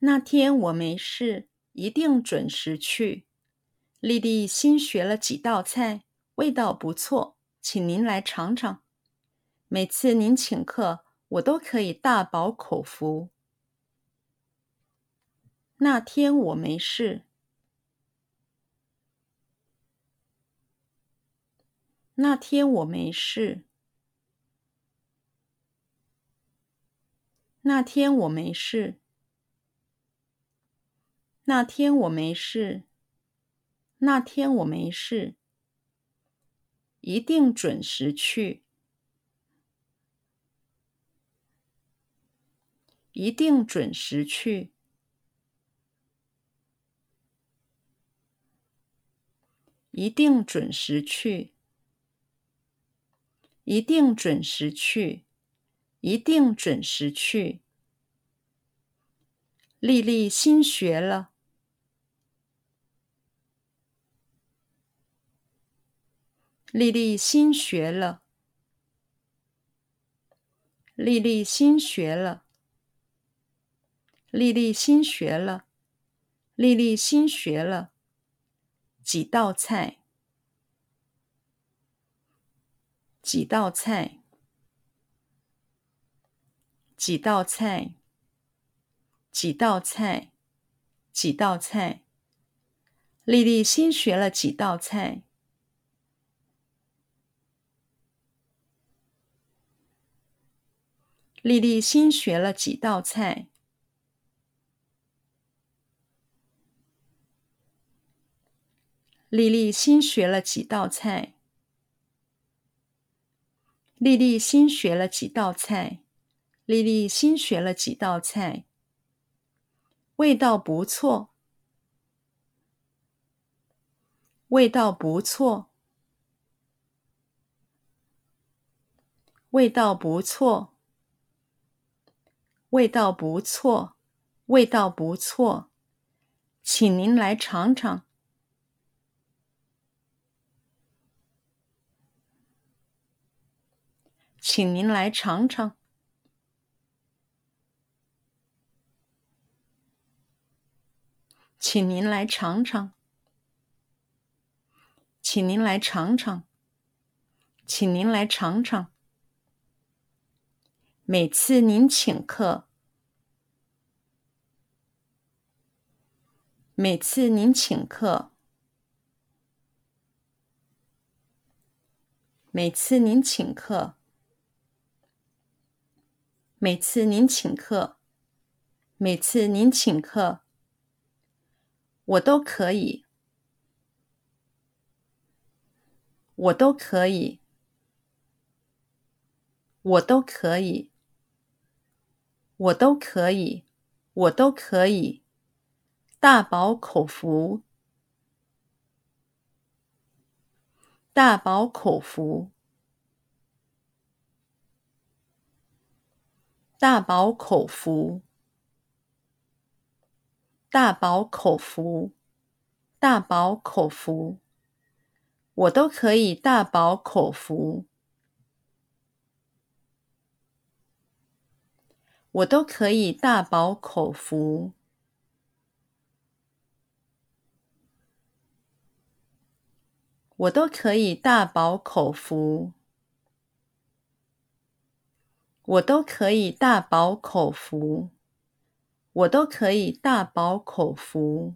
那天我没事，一定准时去。丽丽新学了几道菜，味道不错，请您来尝尝。每次您请客，我都可以大饱口福。那天我没事。那天我没事。那天我没事。那天我没事。那天我没事。一定准时去。一定准时去。一定准时去。一定准时去，一定准时去。丽丽新学了。丽丽新学了。丽丽新学了。丽丽新学了。丽丽新学了。几道菜。几道菜，几道菜，几道菜，几道菜。丽丽新学了几道菜。丽丽新学了几道菜。丽丽新学了几道菜。丽丽新学了几道菜。丽丽新学了几道菜。味道不错。味道不错。味道不错。味道不错。味道不错。请您来尝尝。请您来尝尝。请您来尝尝。请您来尝尝。请您来尝尝。每次您请客。每次您请客。每次您请客。每次您请客，每次您请客，我都可以，我都可以，我都可以，我都可以，我都可以，大饱口福，大饱口福。大饱口福，大饱口福，大饱口福，我都可以大饱口福，我都可以大饱口福，我都可以大饱口福。我都可以大饱口福，我都可以大饱口福。